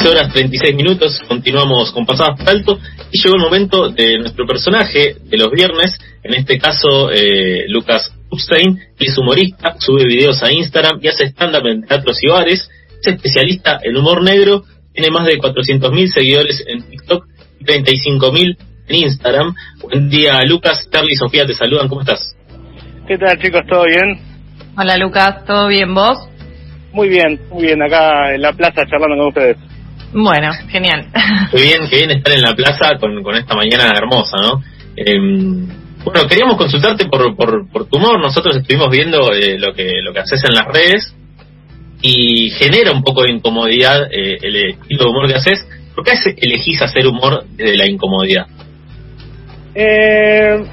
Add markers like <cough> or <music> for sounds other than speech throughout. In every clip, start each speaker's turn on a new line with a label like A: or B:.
A: 15 horas 36 minutos, continuamos con Pasadas por Alto y llegó el momento de nuestro personaje de los viernes, en este caso eh, Lucas Upstein, que es humorista, sube videos a Instagram y hace stand-up en teatros y bares, es especialista en humor negro, tiene más de 400.000 seguidores en TikTok y 35.000 en Instagram. Buen día Lucas, Carly y Sofía te saludan, ¿cómo estás?
B: ¿Qué tal chicos? ¿Todo bien?
C: Hola Lucas, ¿todo bien vos?
B: Muy bien, muy bien, acá en la plaza charlando con ustedes.
C: Bueno, genial.
A: Qué bien, qué bien estar en la plaza con, con esta mañana hermosa, ¿no? Em, bueno, queríamos consultarte por, por, por tu humor. Nosotros estuvimos viendo eh, lo que lo que haces en las redes y genera un poco de incomodidad eh, el estilo de humor que haces. ¿Por qué elegís hacer humor desde la incomodidad?
B: Eh,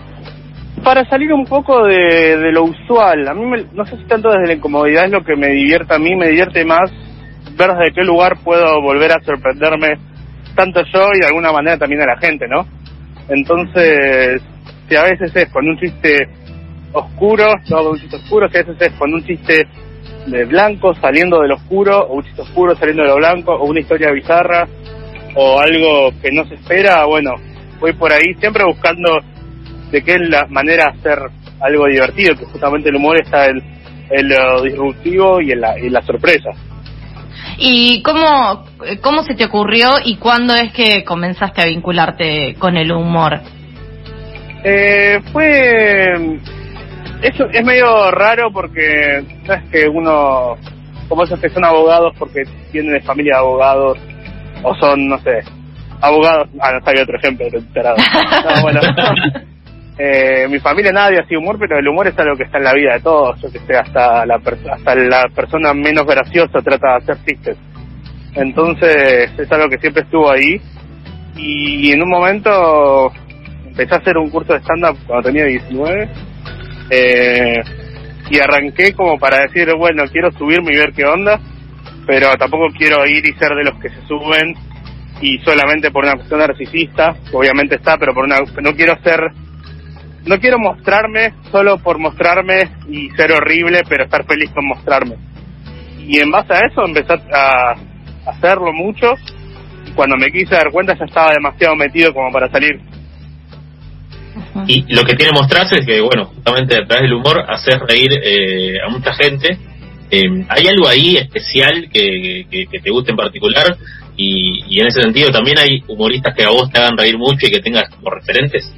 B: para salir un poco de, de lo usual, a mí me- no sé si tanto desde la incomodidad es lo que me divierte a mí, me divierte más ver desde qué lugar puedo volver a sorprenderme tanto yo y de alguna manera también a la gente, ¿no? Entonces, si a veces es con un chiste oscuro, no un chiste oscuro, si a veces es con un chiste de blanco saliendo del oscuro, o un chiste oscuro saliendo de lo blanco, o una historia bizarra, o algo que no se espera, bueno, voy por ahí siempre buscando de qué manera hacer algo divertido, que justamente el humor está en, en lo disruptivo y en la, en la sorpresa.
C: ¿Y cómo, cómo se te ocurrió y cuándo es que comenzaste a vincularte con el humor?
B: Eh, fue... Eso es medio raro porque no es que uno, como esos que son abogados porque tienen de familia de abogados, o son, no sé, abogados, ah, no sabía otro ejemplo, pero. <laughs> No, bueno. <laughs> Eh, mi familia nadie hacía humor, pero el humor es algo que está en la vida de todos. Yo que sé, hasta la, hasta la persona menos graciosa trata de hacer chistes. Entonces es algo que siempre estuvo ahí. Y en un momento empecé a hacer un curso de stand-up cuando tenía 19. eh, y arranqué como para decir, bueno, quiero subirme y ver qué onda. Pero tampoco quiero ir y ser de los que se suben y solamente por una cuestión narcisista, obviamente está, pero por una no quiero ser no quiero mostrarme solo por mostrarme y ser horrible, pero estar feliz con mostrarme. Y en base a eso empecé a, hacerlo mucho. Y cuando me quise dar cuenta ya estaba demasiado metido como para salir.
A: Y lo que tiene mostrarse es que, bueno, justamente a través del humor haces reír eh, a mucha gente. Eh, ¿Hay algo ahí especial que, que, que te guste en particular? Y, y en ese sentido también hay humoristas que a vos te hagan reír mucho y que tengas como referentes.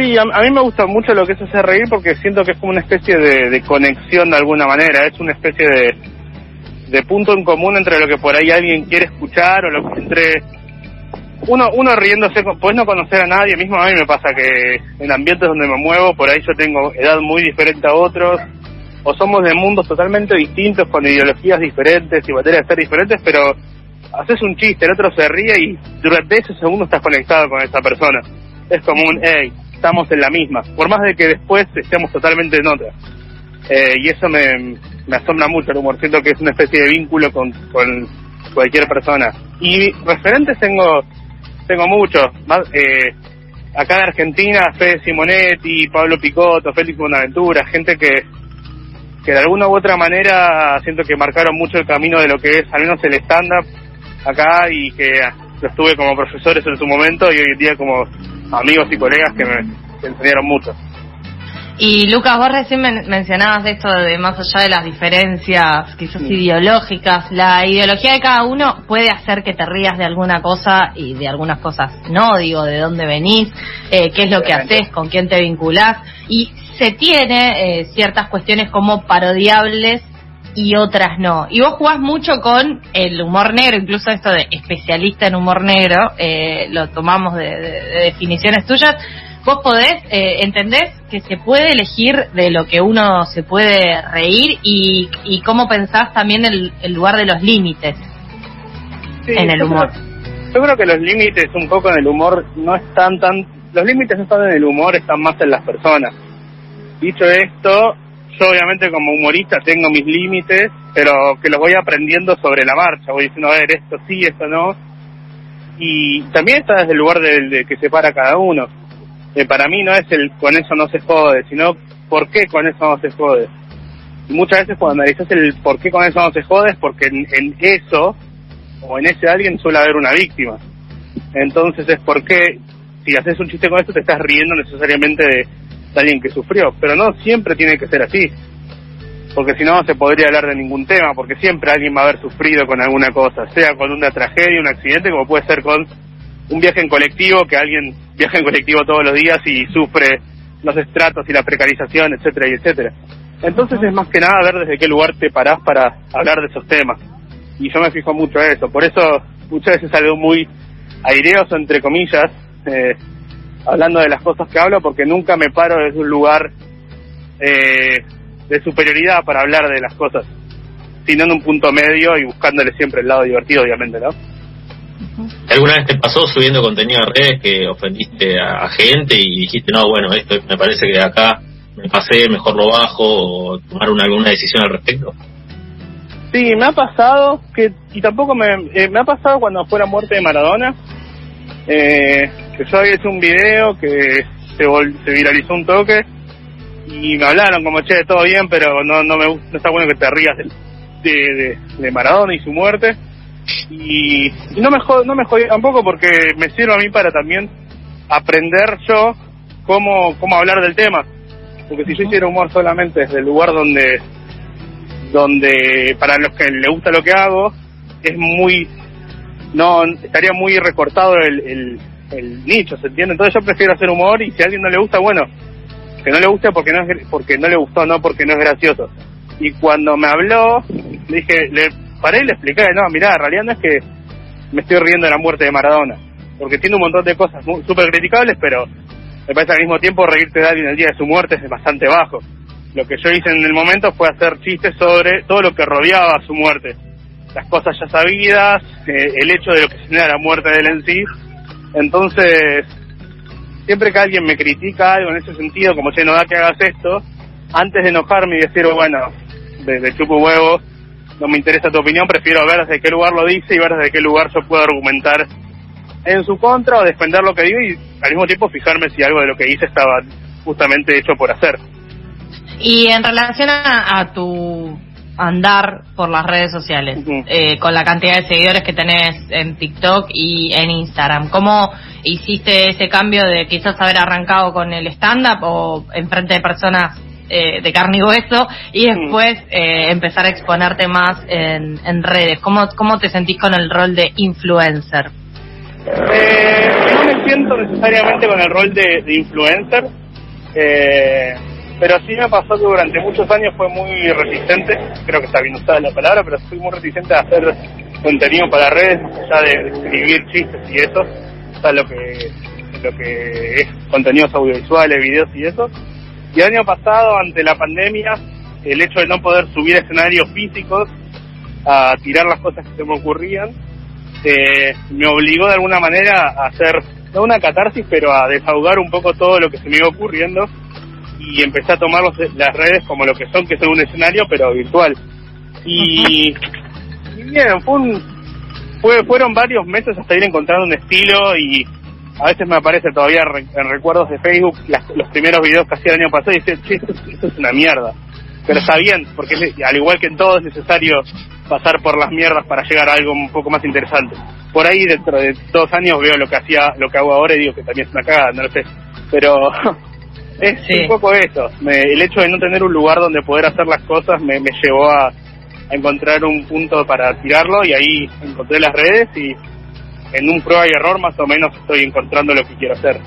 B: Sí, a, a mí me gusta mucho lo que es hacer reír porque siento que es como una especie de, conexión de alguna manera. Es una especie de, punto en común entre lo que por ahí alguien quiere escuchar o lo que entre uno uno riéndose, puedes no conocer a nadie, mismo a mí me pasa que en ambientes donde me muevo, por ahí yo tengo edad muy diferente a otros, o somos de mundos totalmente distintos, con ideologías diferentes y materias de ser diferentes, pero haces un chiste, el otro se ríe y durante ese segundo estás conectado con esa persona. Es como un, hey, estamos en la misma, por más de que después estemos totalmente en otra. Eh, y eso me, asombra mucho el humor, siento que es una especie de vínculo con, con cualquier persona. Y referentes tengo tengo muchos, más, eh, acá en Argentina, Fede Simonetti, Pablo Picotto, Félix Bonaventura, gente que, que de alguna u otra manera siento que marcaron mucho el camino de lo que es al menos el stand-up acá y que los tuve como profesores en su momento y hoy en día como amigos y colegas que me que enseñaron mucho.
C: Y Lucas, vos recién men- mencionabas esto de más allá de las diferencias quizás ideológicas, la ideología de cada uno puede hacer que te rías de alguna cosa y de algunas cosas no, digo, de dónde venís, eh, qué es lo que haces, con quién te vinculás, y se tiene eh, ciertas cuestiones como parodiables y otras no. Y vos jugás mucho con el humor negro, incluso esto de especialista en humor negro, eh, lo tomamos de, de- de definiciones tuyas. Vos podés, eh, entendés que se puede elegir de lo que uno se puede reír y, y cómo pensás también el, el lugar de los límites
B: Sí,
C: en el humor.
B: creo- yo creo que los límites un poco en el humor no están tan... Los límites no están en el humor, están más en las personas. Dicho esto, yo obviamente como humorista tengo mis límites, pero que los voy aprendiendo sobre la marcha. Voy diciendo, a ver, esto sí, esto no. Y también está desde el lugar del de que separa cada uno. Eh, para mí no es el con eso no se jode, sino por qué con eso no se jode. Y muchas veces cuando analizas el por qué con eso no se jode es porque en, en eso o en ese alguien suele haber una víctima. Entonces es porque si haces un chiste con esto te estás riendo necesariamente de, de alguien que sufrió, pero no siempre tiene que ser así, porque si no no se podría hablar de ningún tema, porque siempre alguien va a haber sufrido con alguna cosa, sea con una tragedia, un accidente, como puede ser con un viaje en colectivo, que alguien viaja en colectivo todos los días y sufre los estratos y la precarización, etcétera, y etcétera. Entonces es más que nada ver desde qué lugar te parás para hablar de esos temas. Y yo me fijo mucho en eso. Por eso muchas veces salgo muy aireoso, entre comillas, eh, hablando de las cosas que hablo, porque nunca me paro desde un lugar eh, de superioridad para hablar de las cosas, sino en un punto medio y buscándole siempre el lado divertido, obviamente, ¿no?
A: ¿Alguna vez te pasó subiendo contenido a redes que ofendiste a, a gente y dijiste, no, bueno, esto me parece que de acá me pasé, mejor lo bajo o tomar una, alguna decisión al respecto?
B: Sí, me ha pasado, que y tampoco me, eh, me ha pasado cuando fue la muerte de Maradona, eh, que yo había hecho un video que se, vol- se viralizó un toque y me hablaron como, che, todo bien, pero no no me no está bueno que te rías de, de, de- de Maradona y su muerte. Y, y no me jod- no me jodí tampoco porque me sirve a mí para también aprender yo cómo, cómo hablar del tema. Porque si yo hiciera humor solamente desde el lugar donde donde para los que le gusta lo que hago es muy no estaría muy recortado el, el, el nicho se entiende entonces yo prefiero hacer humor y si a alguien no le gusta bueno que no le guste porque no es porque no le gustó no porque no es gracioso y cuando me habló le dije le paré y le expliqué no mira en realidad no es que me estoy riendo de la muerte de Maradona porque tiene un montón de cosas súper criticables pero me parece al mismo tiempo reírte de alguien el día de su muerte es bastante bajo lo que yo hice en el momento fue hacer chistes sobre todo lo que rodeaba su muerte. Las cosas ya sabidas, eh, el hecho de lo que genera la muerte de él en sí. Entonces, siempre que alguien me critica algo en ese sentido, como che, no da que hagas esto, antes de enojarme y decir, bueno, de, de chupo huevo, no me interesa tu opinión, prefiero ver desde qué lugar lo dice y ver desde qué lugar yo puedo argumentar en su contra o defender lo que digo y al mismo tiempo fijarme si algo de lo que dice estaba justamente hecho por hacer.
C: Y en relación a, a tu andar por las redes sociales, eh, con la cantidad de seguidores que tenés en TikTok y en Instagram, ¿cómo hiciste ese cambio de quizás haber arrancado con el stand-up o enfrente de personas eh, de carne y hueso y después eh, empezar a exponerte más en, en redes? ¿Cómo, ¿Cómo te sentís con el rol de influencer?
B: Eh, no me siento necesariamente con el rol de, de influencer, eh, pero sí me pasó que durante muchos años fue muy resistente, creo que está bien usada la palabra, pero fui muy resistente a hacer contenido para redes, ya de, escribir chistes y eso, o lo que, lo que es contenidos audiovisuales, videos y eso. Y el año pasado, ante la pandemia, el hecho de no poder subir escenarios físicos a tirar las cosas que se me ocurrían, eh, me obligó de alguna manera a hacer, no una catarsis, pero a desahogar un poco todo lo que se me iba ocurriendo y empecé a tomar los- las redes como lo que son, que son un escenario, pero virtual. Y, y bien, fue un, fue, fueron varios meses hasta ir encontrando un estilo y a veces me aparece todavía re- en recuerdos de Facebook las- los primeros videos que hacía el año pasado y decía, che, esto, esto es una mierda. Pero está bien, porque al igual que en todo es necesario pasar por las mierdas para llegar a algo un poco más interesante. Por ahí dentro de dos años veo lo que hacía, lo que hago ahora y digo que también es una cagada, no lo sé. Pero <laughs> es
C: Sí.
B: un poco eso. Me- el hecho de no tener un lugar donde poder hacer las cosas me, me llevó a, a encontrar un punto para tirarlo y ahí encontré las redes y en un prueba y error más o menos estoy encontrando lo que quiero hacer.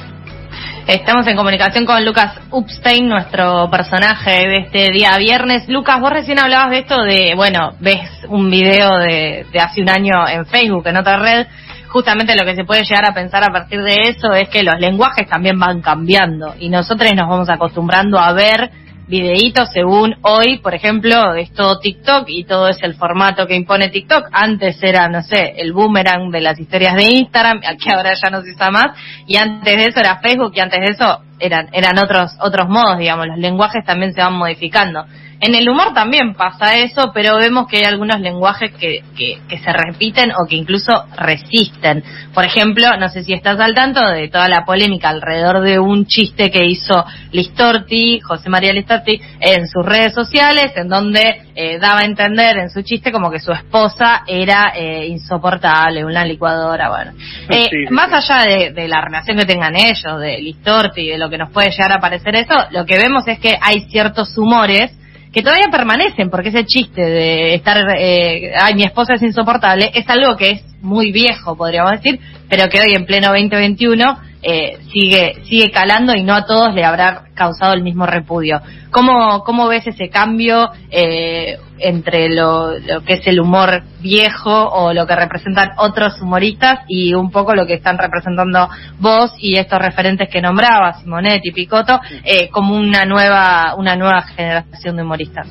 C: Estamos en comunicación con Lucas Upstein, nuestro personaje de este día viernes. Lucas, vos recién hablabas de esto de, bueno, ves un video de, de hace un año en Facebook, en otra red. Justamente lo que se puede llegar a pensar a partir de eso es que los lenguajes también van cambiando y nosotros nos vamos acostumbrando a ver videitos según hoy, por ejemplo, es todo TikTok y todo es el formato que impone TikTok. Antes era, no sé, el boomerang de las historias de Instagram, que ahora ya no se usa más, y antes de eso era Facebook y antes de eso eran, eran otros, otros modos, digamos, los lenguajes también se van modificando. En el humor también pasa eso, pero vemos que hay algunos lenguajes que, que, se repiten o que incluso resisten. Por ejemplo, no sé si estás al tanto de toda la polémica alrededor de un chiste que hizo Listorti, José María Listorti, en sus redes sociales, en donde eh, daba a entender en su chiste como que su esposa era eh, insoportable, una licuadora, bueno. Eh, más allá de, de, la relación que tengan ellos, de Listorti, de lo que nos puede llegar a parecer eso, lo que vemos es que hay ciertos humores que todavía permanecen, porque ese chiste de estar, eh, ay, mi esposa es insoportable, es algo que es muy viejo, podríamos decir, pero que hoy en pleno 2021 eh, sigue sigue calando y no a todos le habrá causado el mismo repudio. ¿Cómo, cómo ves ese cambio eh, entre lo, que es el humor viejo o lo que representan otros humoristas y un poco lo que están representando vos y estos referentes que nombrabas, Simonetti, Picotto, eh, como una nueva una nueva generación de humoristas?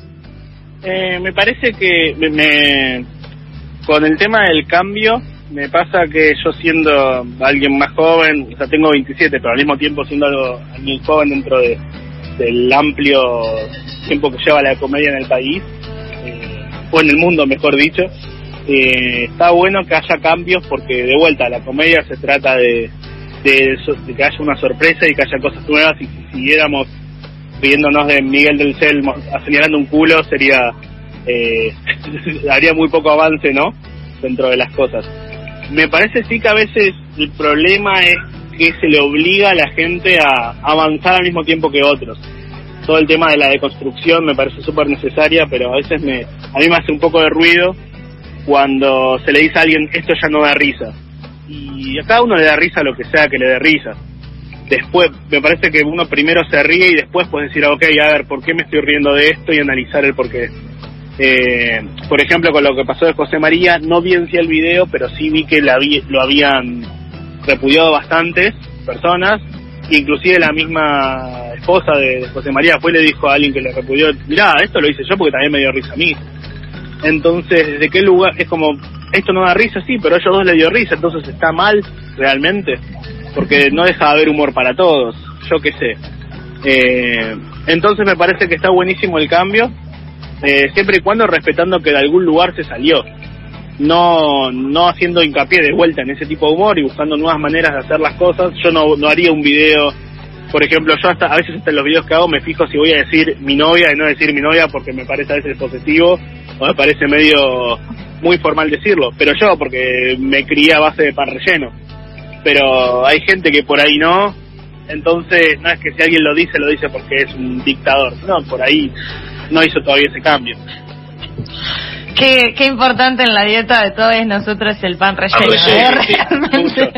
B: Eh, me parece que me, con el tema del cambio me pasa que yo siendo alguien más joven, o sea, tengo 27, pero al mismo tiempo siendo algo, alguien joven dentro de, del amplio tiempo que lleva la comedia en el país, eh, o en el mundo, mejor dicho, eh, está bueno que haya cambios porque de vuelta la comedia se trata de, de, que haya una sorpresa y que haya cosas nuevas y si siguiéramos riéndonos de Miguel del Cel señalando un culo sería eh, <laughs> haría muy poco avance, ¿no? Dentro de las cosas me parece sí que a veces el problema es que se le obliga a la gente a avanzar al mismo tiempo que otros. Todo el tema de la deconstrucción me parece súper necesaria, pero a veces me, a mí me hace un poco de ruido cuando se le dice a alguien esto ya no da risa. Y a cada uno le da risa lo que sea que le dé risa. Después, me parece que uno primero se ríe y después puede decir, ok, a ver, ¿por qué me estoy riendo de esto? Y analizar el por qué. Eh, por ejemplo, con lo que pasó de José María, no vi en sí el video, pero sí vi que lo habían repudiado bastantes personas, inclusive la misma esposa de José María fue le dijo a alguien que le repudió, mirá, esto lo hice yo porque también me dio risa a mí. Entonces, ¿desde qué lugar? Es como, esto no da risa, sí, pero a ellos dos le dio risa, entonces está mal realmente, porque no deja de haber humor para todos, yo qué sé. Eh, entonces me parece que está buenísimo el cambio, eh, siempre y cuando respetando que de algún lugar se salió, no, no haciendo hincapié de vuelta en ese tipo de humor y buscando nuevas maneras de hacer las cosas. Yo no, no haría un video, por ejemplo, yo hasta a veces hasta en los videos que hago me fijo si voy a decir mi novia y no decir mi novia porque me parece a veces posesivo o me parece medio muy formal decirlo, pero yo porque me crié a base de pan relleno. Pero hay gente que por ahí no, entonces no es que si alguien lo dice, lo dice porque es un dictador, no, por ahí no hizo todavía ese cambio.
C: Qué, qué importante en la dieta de todos nosotros el pan relleno. ¿eh? Realmente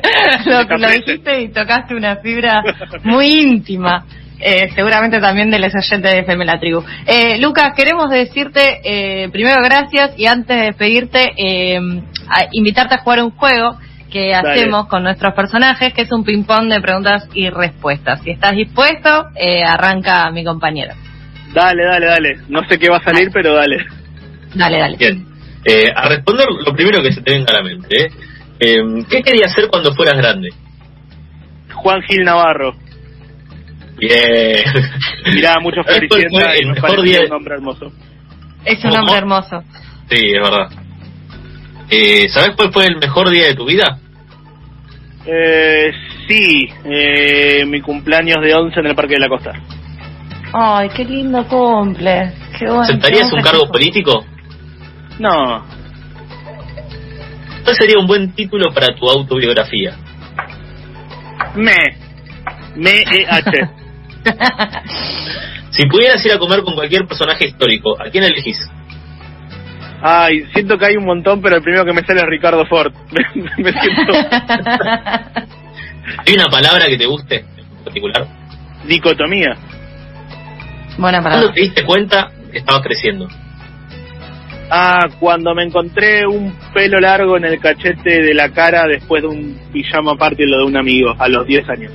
C: <laughs> lo, dijiste y tocaste una fibra muy íntima. Eh, seguramente también de los oyentes de FM La Tribu. Eh, Lucas, queremos decirte eh, primero gracias y antes de despedirte, eh, invitarte a jugar un juego que hacemos con nuestros personajes, que es un ping-pong de preguntas y respuestas. Si estás dispuesto, arranca mi compañero.
B: Dale, dale, dale. No sé qué va a salir, pero dale.
C: Dale, dale.
A: Bien. Eh, a responder lo primero que se te venga a la mente. ¿eh? Eh, ¿Qué querías hacer cuando fueras grande?
B: Juan Gil Navarro.
A: Bien.
B: Mirá, muchos. El mejor día. Un hombre hermoso.
C: Es un hombre hermoso.
A: Sí, es verdad. Eh, ¿Sabes cuál fue el mejor día de tu vida?
B: Eh, sí, eh, mi cumpleaños de 11 en el Parque de la Costa.
C: Ay, qué lindo cumple. Qué bueno,
A: ¿Sentarías un cargo político?
B: No.
A: ¿Cuál sería un buen título para tu autobiografía?
B: Me. Me e H. <laughs>
A: si pudieras ir a comer con cualquier personaje histórico, ¿a quién elegís?
B: Ay, siento que hay un montón, pero el primero que me sale es Ricardo Ford. <laughs> me siento. <laughs>
A: ¿Hay una palabra que te guste en particular?
B: Dicotomía.
C: Buena
A: ¿Cuándo te diste cuenta que estabas creciendo?
B: Ah, cuando me encontré un pelo largo en el cachete de la cara después de un pijama party lo de un amigo, a los 10 años.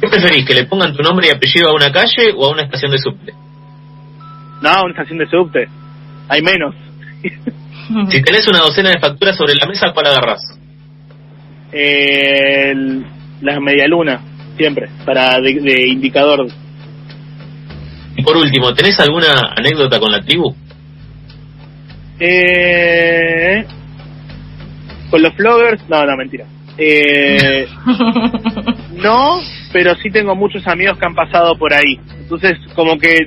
A: ¿Qué preferís, que le pongan tu nombre y apellido a una calle o a una estación de subte?
B: No, una estación de subte. Hay menos.
A: si <laughs> tenés una docena de facturas sobre la mesa, ¿cuál agarrás?
B: Eh, la media luna siempre, para de, indicador.
A: Y por último, ¿tenés alguna anécdota con la tribu?
B: Eh, con los vloggers, no, no, mentira. Eh, <laughs> no, pero sí tengo muchos amigos que han pasado por ahí. Entonces, como que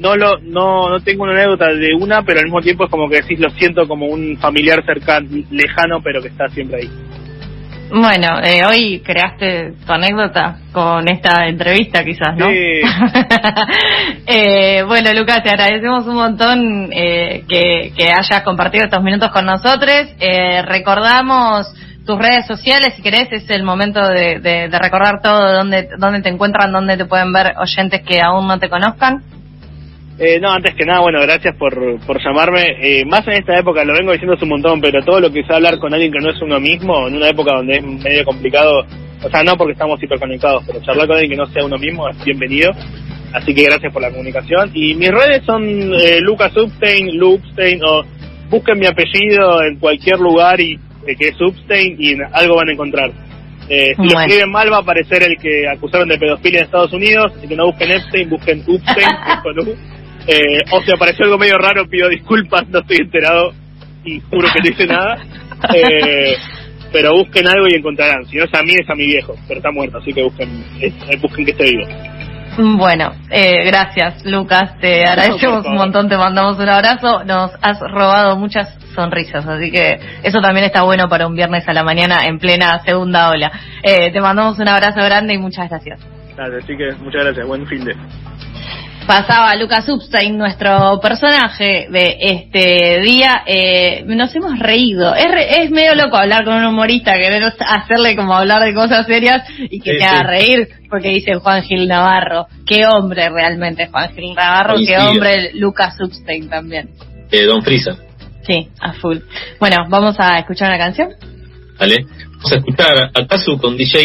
B: no lo no, no tengo una anécdota de una, pero al mismo tiempo es como que decís, lo siento como un familiar cercano, lejano, pero que está siempre ahí.
C: Bueno, eh, hoy creaste tu anécdota con esta entrevista quizás, ¿no?
B: Sí. <laughs>
C: eh, bueno, Lucas, te agradecemos un montón eh, que, que hayas compartido estos minutos con nosotros. Eh, recordamos tus redes sociales, si querés, es el momento de, de, de recordar todo, dónde, dónde te encuentran, dónde te pueden ver oyentes que aún no te conozcan.
B: Eh, no, antes que nada, bueno, gracias por, por llamarme. Eh, más en esta época, lo vengo diciendo hace un montón, pero todo lo que es hablar con alguien que no es uno mismo, en una época donde es medio complicado, o sea, no porque estamos hiperconectados, pero charlar con alguien que no sea uno mismo es bienvenido. Así que gracias por la comunicación. Y mis redes son eh, Lucas Upstein, Lupstein, o busquen mi apellido en cualquier lugar y eh, que es Upstein y algo van a encontrar. Eh, si
C: Bueno.
B: lo escriben mal va a aparecer el que acusaron de pedofilia en Estados Unidos, y que no busquen Epstein, busquen Upstein, <laughs> con U. Eh, o si apareció algo medio raro, pido disculpas, no estoy enterado y juro que no hice nada. <laughs> Eh, pero busquen algo y encontrarán. Si no es a mí, es a mi viejo, pero está muerto, así que busquen, eh, busquen que esté vivo.
C: Bueno, eh, gracias Lucas, te agradecemos un montón, te mandamos un abrazo, nos has robado muchas sonrisas, así que eso también está bueno para un viernes a la mañana en plena segunda ola. Eh, te mandamos un abrazo grande y muchas gracias.
B: Nada, así que muchas gracias, buen fin de.
C: Pasaba Lucas Upstein, nuestro personaje de este día. Eh, nos hemos reído. Es, re- es medio loco hablar con un humorista, querer hacerle como hablar de cosas serias y que
A: Sí,
C: te haga
A: sí.
C: reír, porque dice Juan Gil Navarro. Qué hombre realmente Juan Gil Navarro, qué hombre Lucas Upstein también.
A: Eh, Don Frisa,
C: Sí, a full. Bueno, vamos a escuchar una canción.
A: ¿vale? Vamos a escuchar a Kazu con DJ